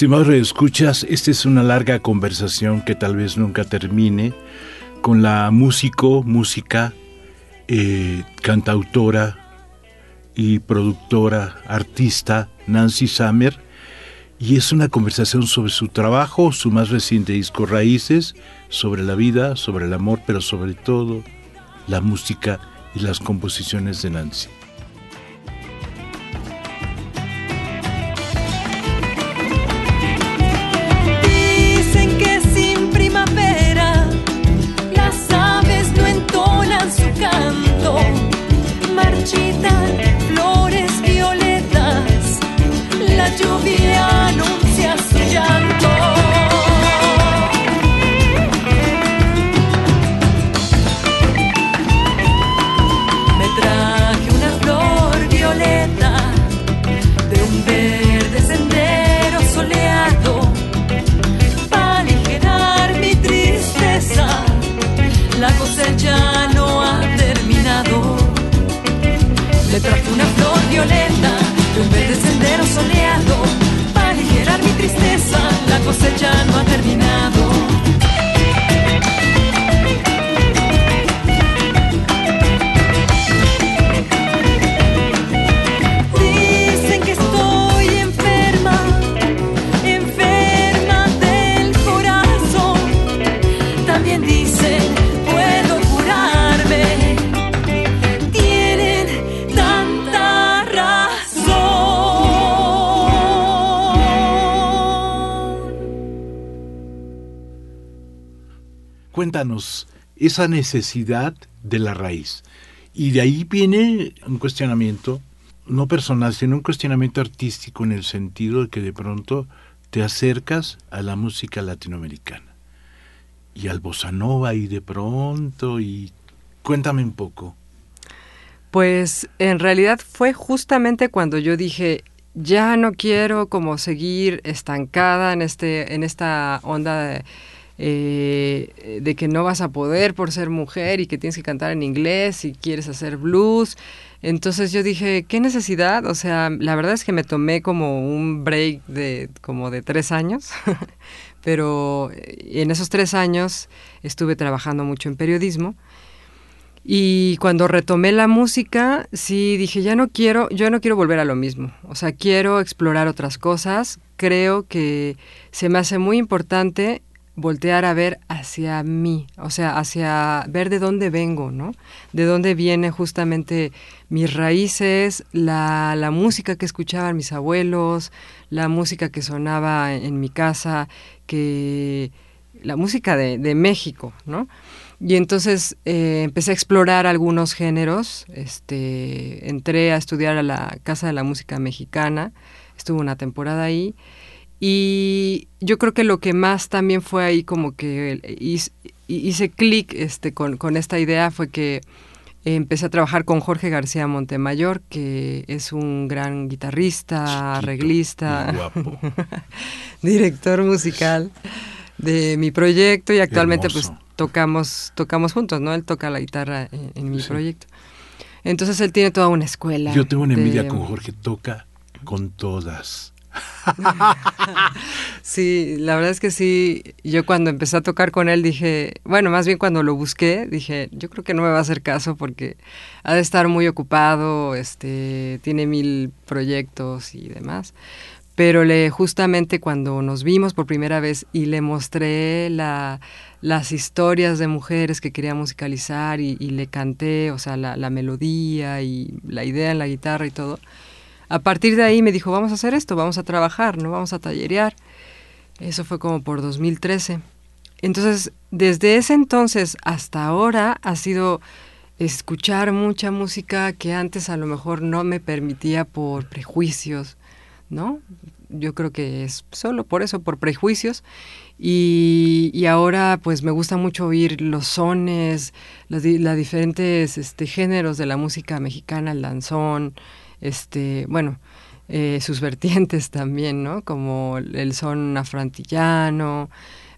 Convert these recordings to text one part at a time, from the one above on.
Estimados escuchas, esta es una larga conversación que tal vez nunca termine con la músico, música, eh, cantautora y productora, artista Nancy Summer. Y es una conversación sobre su trabajo, su más reciente disco Raíces, sobre la vida, sobre el amor, pero sobre todo la música y las composiciones de Nancy. Esa necesidad de la raíz. Y de ahí viene un cuestionamiento, no personal, sino un cuestionamiento artístico en el sentido de que de pronto te acercas a la música latinoamericana y al bossa nova y de pronto y cuéntame un poco. Pues en realidad fue justamente cuando yo dije, ya no quiero como seguir estancada en este en esta onda de eh, de que no vas a poder por ser mujer y que tienes que cantar en inglés y quieres hacer blues. Entonces yo dije, ¿qué necesidad? O sea, la verdad es que me tomé como un break de como de tres años, pero eh, en esos tres años estuve trabajando mucho en periodismo. Y cuando retomé la música, sí dije, ya no quiero, yo no quiero volver a lo mismo. O sea, quiero explorar otras cosas. Creo que se me hace muy importante voltear a ver hacia mí, o sea, hacia ver de dónde vengo, ¿no? De dónde viene justamente mis raíces, la, la música que escuchaban mis abuelos, la música que sonaba en, mi casa, que la música de, de México, ¿no? Y entonces eh, empecé a explorar algunos géneros, este, entré a estudiar a la Casa de la Música Mexicana, estuve una temporada ahí, y yo creo que lo que más también fue ahí como que hice, clic este, con, con, esta idea fue que empecé a trabajar con Jorge García Montemayor, que es un gran guitarrista, arreglista, director musical de mi proyecto y actualmente pues tocamos tocamos juntos, ¿no? Él toca la guitarra en, mi proyecto. Entonces él tiene toda una escuela. Yo tengo una envidia con Jorge, toca con todas. sí, la verdad es que sí, yo cuando empecé a tocar con él dije, bueno, más bien cuando lo busqué, dije, yo creo que no me va a hacer caso porque ha de estar muy ocupado, este, tiene mil proyectos y demás. Pero le justamente cuando nos vimos por primera vez y le mostré la, las historias de mujeres que quería musicalizar y, le canté, o sea, la, la, melodía y la idea en la guitarra y todo, a partir de ahí me dijo, vamos a hacer esto, vamos a trabajar, no vamos a tallerear. Eso fue como por 2013. Entonces, desde ese entonces hasta ahora ha sido escuchar mucha música que antes a lo mejor no me permitía por prejuicios ¿no? Yo creo que es solo por eso, por prejuicios. Y, ahora pues me gusta mucho oír los sones, los, diferentes este, géneros de la música mexicana, el danzón, este, bueno, eh, sus vertientes también, ¿no? Como el son afrantillano,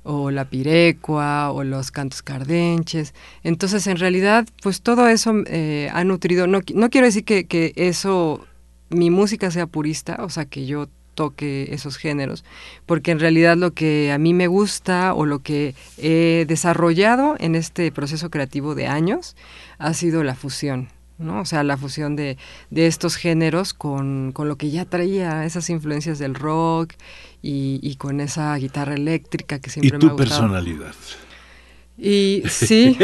o la pirecua, o los cantos cardenches. Entonces, en realidad, pues todo eso eh, ha nutrido, no, no quiero decir que, que eso mi música sea purista, o sea, que yo toque esos géneros, porque en realidad lo que a mí me gusta o lo que he desarrollado en este proceso creativo de años ha sido la fusión, ¿no? O sea, la fusión de, de estos géneros con, con, lo que ya traía, esas influencias del rock y, y con esa guitarra eléctrica que siempre me ha gustado. tu personalidad. Y sí,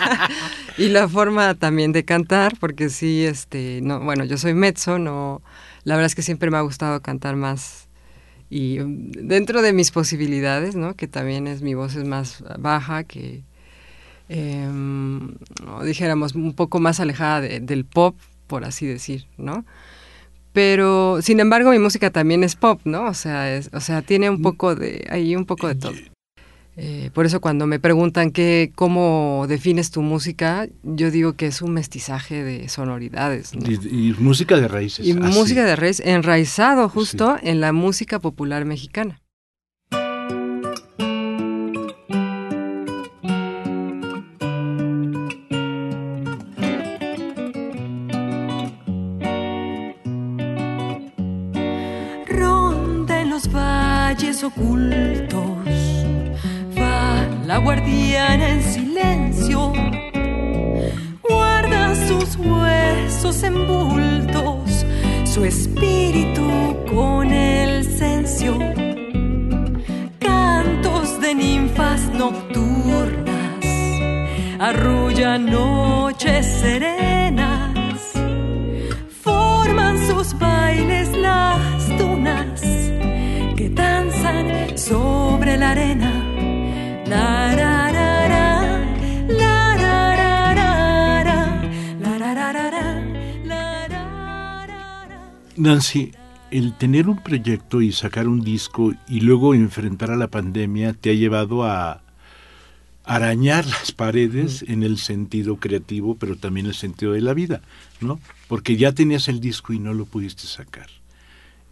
y la forma también de cantar, porque sí, este, no, bueno, yo soy mezzo, no, la verdad es que siempre me ha gustado cantar más y um, dentro de mis posibilidades, ¿no? Que también es mi voz es más baja, que eh, dijéramos un poco más alejada del pop, por así decir, ¿no? Pero, sin embargo, mi música también es pop, ¿no? O sea, es, o sea, tiene un mm. poco de, ahí un poco de todo. Eh, por eso cuando me preguntan qué, cómo defines tu música, yo digo que es un mestizaje de sonoridades. Y, música de raíces. Y música de raíces, enraizado justo en la música popular mexicana. Sobre la arena. Nancy, el tener un proyecto y sacar un disco y luego enfrentar a la pandemia te ha llevado a arañar las paredes en el sentido creativo, pero también en el sentido de la vida, ¿no? Porque ya tenías el disco y no lo pudiste sacar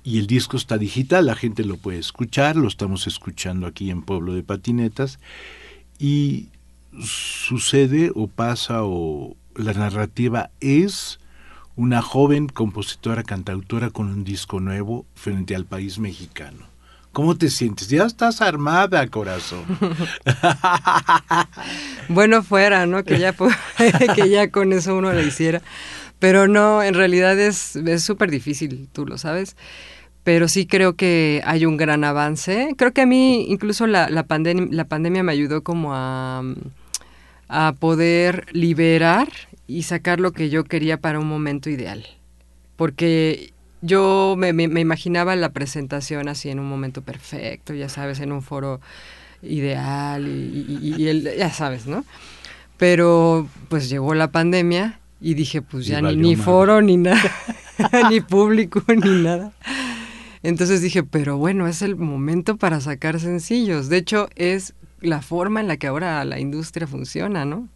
y el disco está digital, la gente lo puede escuchar, lo estamos escuchando aquí en Pueblo de Patinetas y sucede o pasa o la narrativa es una joven compositora cantautora con un disco nuevo frente al país mexicano. ¿Cómo te sientes? Ya estás armada, corazón. bueno, fuera, ¿no? Que ya, que ya con eso uno lo hiciera. Pero no, en realidad es súper difícil, tú lo sabes pero sí creo que hay un gran avance. Creo que a mí incluso la, la, la pandemia me ayudó como a, a poder liberar y sacar lo que yo quería para un momento ideal. Porque yo me, me, imaginaba la presentación así en un momento perfecto, ya sabes, en un foro ideal y, y, el, ya sabes, ¿no? Pero pues llegó la pandemia y dije, pues ya ni, ni foro, ni nada, ni público, ni nada. Entonces dije, pero bueno, es el momento para sacar sencillos. De hecho, es la forma en la que ahora la industria funciona, ¿no?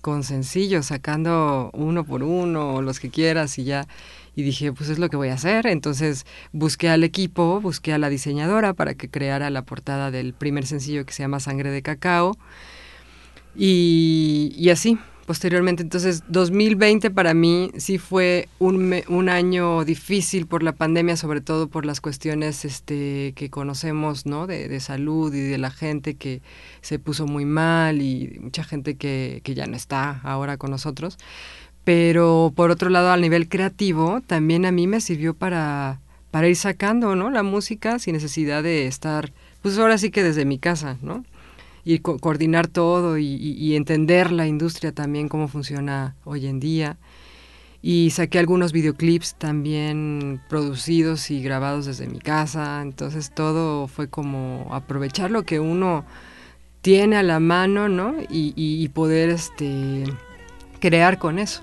Con sencillos, sacando uno por uno, los que quieras y ya. Y dije, pues es lo que voy a hacer. Entonces busqué al equipo, busqué a la diseñadora para que creara la portada del primer sencillo que se llama Sangre de Cacao. Y, y así, posteriormente. Entonces, 2020 para mí sí fue un, año difícil por la pandemia, sobre todo por las cuestiones este, que conocemos, ¿no? De, de, salud y de la gente que se puso muy mal y mucha gente que, que ya no está ahora con nosotros. Pero por otro lado, al nivel creativo, también a mí me sirvió para, para ir sacando, ¿no? La música sin necesidad de estar, pues ahora sí que desde mi casa, ¿no? Y coordinar todo y, entender la industria también, cómo funciona hoy en día. Y saqué algunos videoclips también producidos y grabados desde mi casa, entonces todo fue como aprovechar lo que uno tiene a la mano, ¿no? Y, poder este, crear con eso.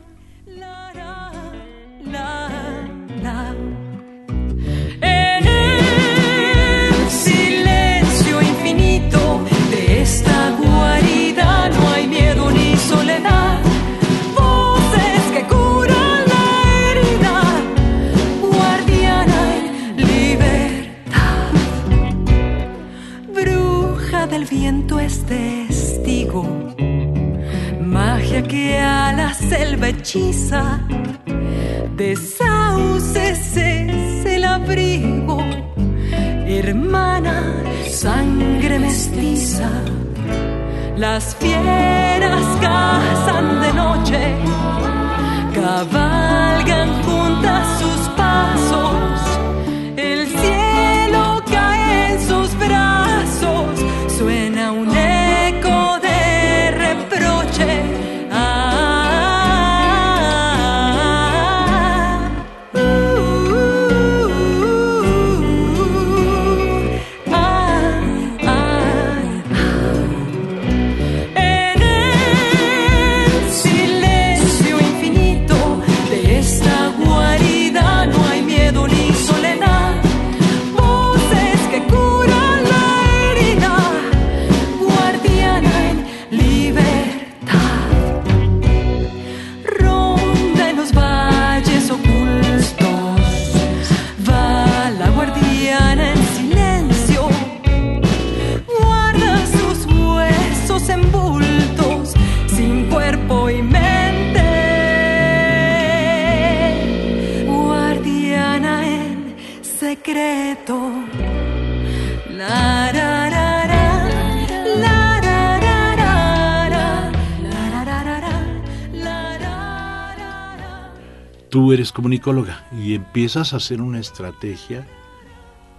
Tú eres comunicóloga y empiezas a hacer una estrategia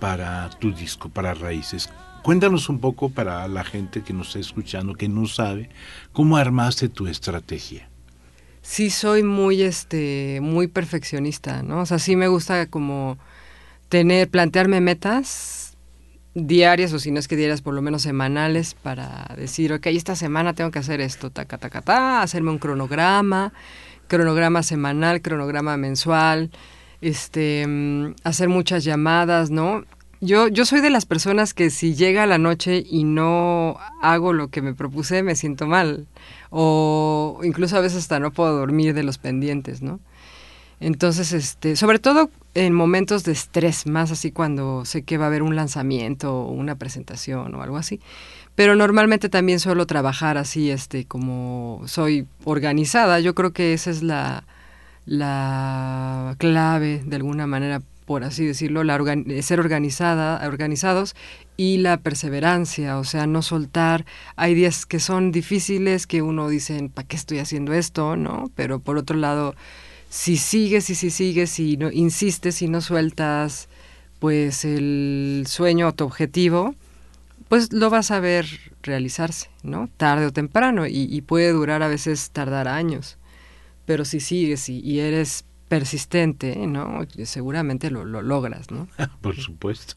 para tu disco, para Raíces. Cuéntanos un poco para la gente que nos está escuchando, que no sabe, cómo armaste tu estrategia. sí soy muy este muy perfeccionista, ¿no? O sea, sí me gusta como tener plantearme metas diarias o si no es que diarias por lo menos semanales para decir, ok, esta semana tengo que hacer esto, taca, taca, ta, hacerme un cronograma, cronograma semanal, cronograma mensual, este, mm, hacer muchas llamadas, ¿no? Yo, yo soy de las personas que si llega la noche y no hago lo que me propuse, me siento mal. O incluso a veces hasta no puedo dormir de los pendientes, ¿no? Entonces, este, sobre todo en momentos de estrés, más así cuando sé que va a haber un lanzamiento o una presentación o algo así. Pero normalmente también suelo trabajar así, este, como soy organizada. Yo creo que esa es la, la clave, de alguna manera, por así decirlo, la organ- ser organizada, organizados y la perseverancia, o sea, no soltar. Hay días que son difíciles, que uno dice, ¿para qué estoy haciendo esto? ¿No? Pero por otro lado, si sigues y si sigues y no insistes y no sueltas, pues el sueño o tu objetivo, pues lo vas a ver realizarse, ¿no? Tarde o temprano, y, puede durar a veces tardar años, pero si sigues y, eres persistente, ¿no? Seguramente lo, lo logras, ¿no? Por supuesto.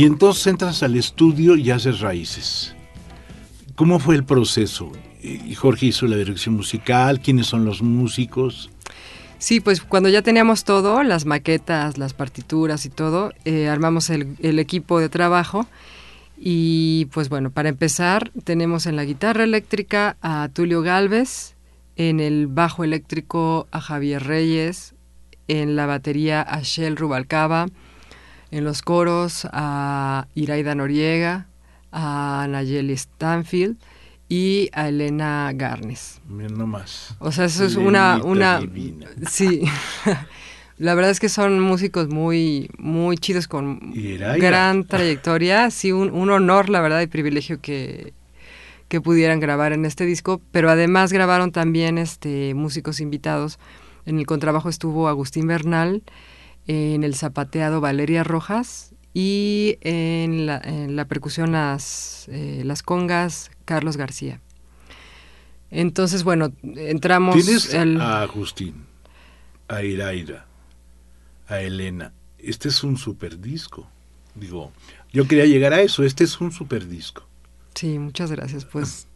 Y entonces entras al estudio y haces raíces. ¿Cómo fue el proceso? Jorge hizo la dirección musical, ¿quiénes son los músicos? Sí, pues cuando ya teníamos todo, las maquetas, las partituras y todo, eh, armamos el, el, equipo de trabajo. Y pues bueno, para empezar, tenemos en la guitarra eléctrica a Tulio Galvez, en el bajo eléctrico a Javier Reyes, en la batería a Shell Rubalcaba, en los coros a Iraida Noriega, a Nayeli Stanfield y a Elena Garnes. No más. O sea, eso es una... una sí. La verdad es que son músicos muy, muy chidos con gran trayectoria. Sí, un, un, honor, la verdad, y privilegio que, que pudieran grabar en este disco. Pero además grabaron también este músicos invitados. En el contrabajo estuvo Agustín Bernal, en el zapateado Valeria Rojas y en la, percusión las, eh, las congas Carlos García. Entonces, bueno, entramos... Tienes a Agustín, a Iraira, a Elena. Este es un super disco. Digo, yo quería llegar a eso, este es un super disco. Sí, muchas gracias. Pues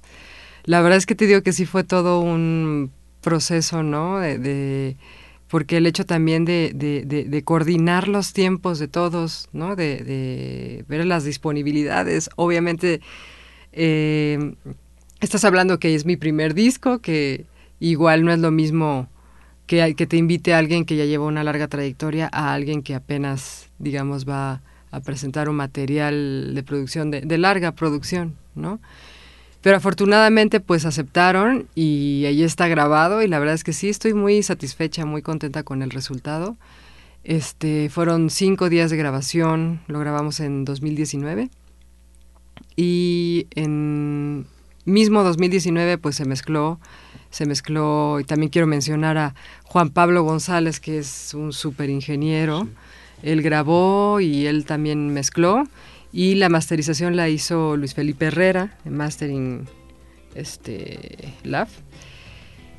la verdad es que te digo que sí fue todo un proceso, ¿no? de porque el hecho también de, de, coordinar los tiempos de todos, ¿no? de, ver las disponibilidades, obviamente eh, estás hablando que es mi primer disco, que igual no es lo mismo que, que te invite a alguien que ya lleva una larga trayectoria a alguien que apenas, digamos, va a presentar un material de producción, de, de larga producción, ¿no? Pero afortunadamente pues aceptaron y ahí está grabado y la verdad es que sí, estoy muy satisfecha, muy contenta con el resultado. Este, fueron cinco días de grabación, lo grabamos en 2019 y en mismo 2019 pues se mezcló, se mezcló y también quiero mencionar a Juan Pablo González que es un súper ingeniero, él grabó y él también mezcló y la masterización la hizo Luis Felipe Herrera, en Mastering este, Lab.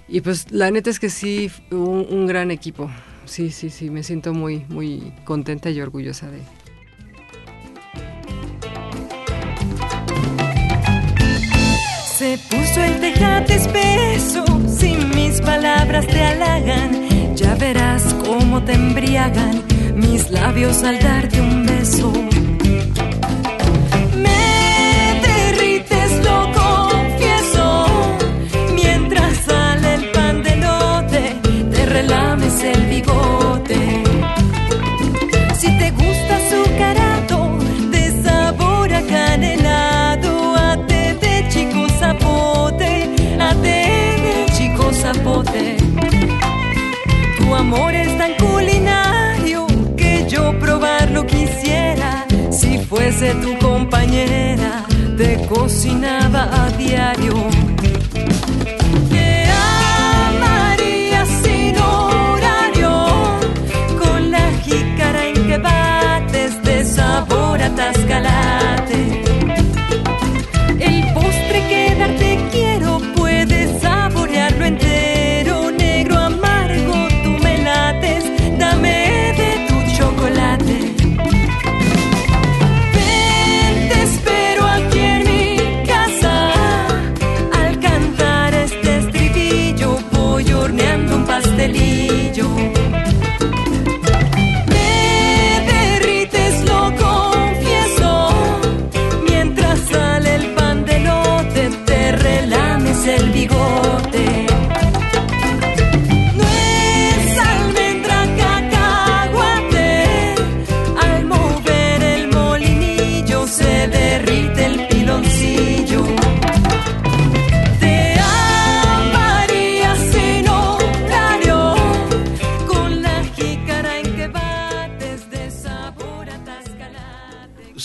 Y pues la neta es que sí, un, un gran equipo. Sí, sí, sí, me siento muy, muy contenta y orgullosa de, Se puso el tejate espeso, si mis palabras te halagan, ya verás cómo te embriagan mis labios al darte un beso. Cocinaba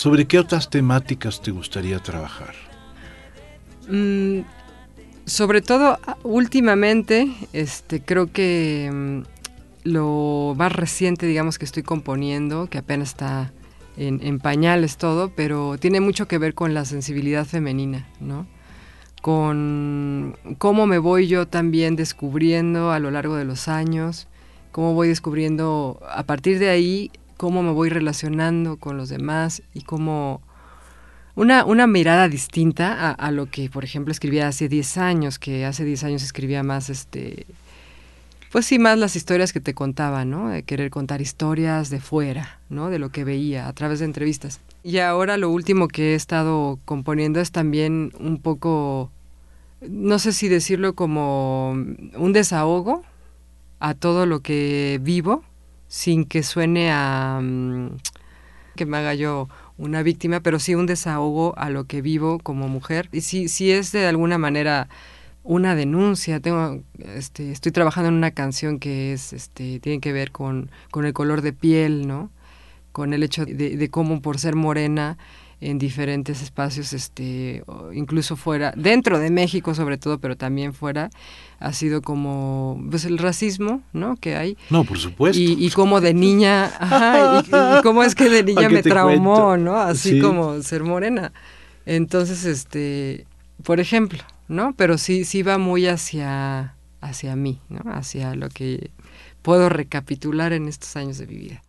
¿Sobre qué otras temáticas te gustaría trabajar? Mm, sobre todo a- últimamente, este, creo que mm, lo más reciente, digamos, que estoy componiendo, que apenas está en pañales todo, pero tiene mucho que ver con la sensibilidad femenina, ¿no? Con cómo me voy yo también descubriendo a lo largo de los años, cómo voy descubriendo a partir de ahí, cómo me voy relacionando con los demás y cómo una, una mirada distinta a, a lo que, por ejemplo, escribía hace 10 años, que hace 10 años escribía más, este, pues sí, más las historias que te contaba, ¿no? De querer contar historias de fuera, ¿no? De lo que veía a través de entrevistas. Y ahora lo último que he estado componiendo es también un poco, no sé si decirlo como un desahogo a todo lo que vivo, sin que suene a... mm, que me haga yo una víctima, pero sí un desahogo a lo que vivo como mujer. Y sí, sí es de alguna manera una denuncia. Tengo, este, estoy trabajando en una canción que es, este, tiene que ver con, con el color de piel, ¿no? Con el hecho de, de cómo por ser morena en diferentes espacios, este, incluso fuera, dentro de México sobre todo, pero también fuera, ha sido como, pues el racismo, ¿no? Que hay. No, por supuesto. Y, y cómo de niña, ajá, y, y cómo es que de niña ¿Pa' qué me traumó, cuento? ¿no? Así Sí. como ser morena. Entonces, este, por ejemplo, ¿no? Pero sí, sí va muy hacia, hacia mí, ¿no? Hacia lo que puedo recapitular en estos años de mi vida.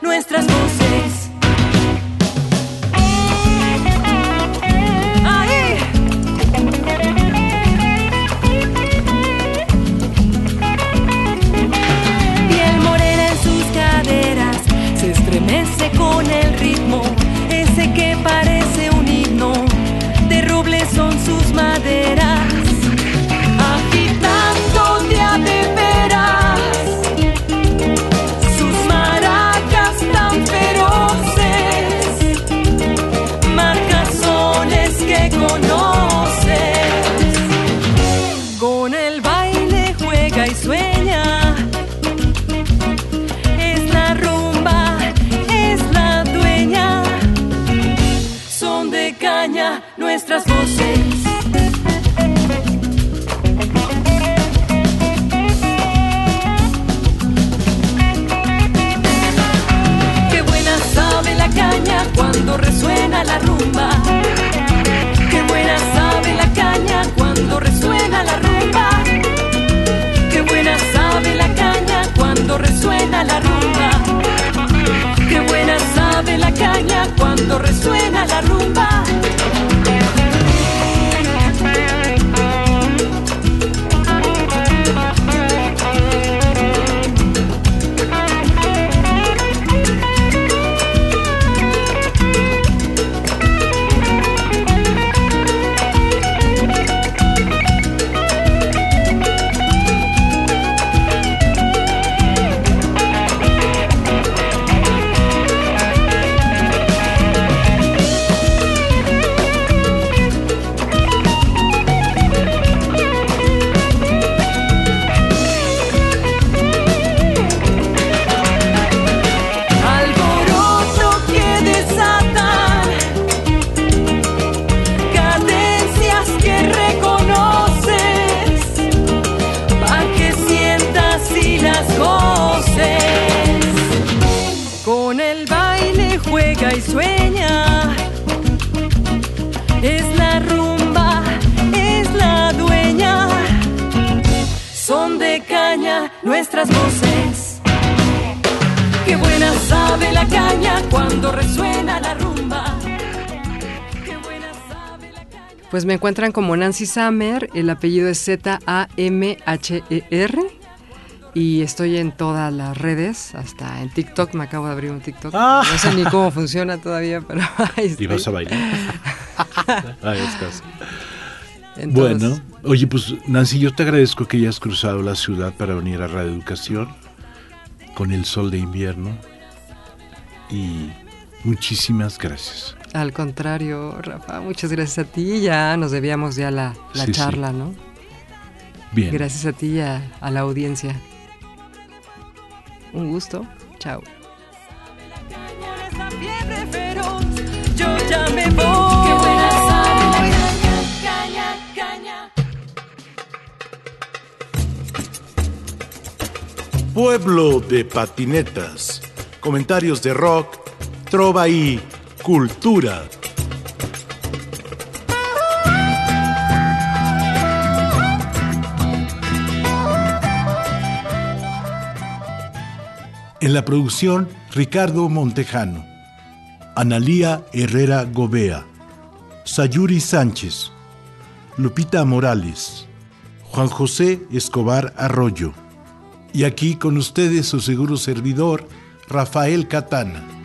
Nuestras voces. ¡Ahí! Piel morena en sus caderas, se estremece con el ritmo, ese que parece un himno. De roble son sus maderas, Pues me encuentran como Nancy Summer, el apellido es Z-A-M-H-E-R. Y estoy en todas las redes, hasta en TikTok, me acabo de abrir un TikTok. Ah. No sé ni cómo funciona todavía, pero ahí estoy. ¿Y vas a bailar? Ahí estás. En Bueno, oye, pues Nancy, yo te agradezco que hayas cruzado la ciudad para venir a Radio Educación con el sol de invierno y muchísimas gracias. Al contrario, Rafa, muchas gracias a ti. Ya nos debíamos ya la, la Sí, sí. charla, ¿no? Bien. Gracias a ti y a, a la audiencia. Un gusto. Chao. Yo ya me voy. Caña, caña. Pueblo de patinetas. Comentarios de rock, trova y cultura. En la producción, Ricardo Montejano, Analía Herrera Gobea, Sayuri Sánchez, Lupita Morales, Juan José Escobar Arroyo. Y aquí con ustedes su seguro servidor, Rafael Catana.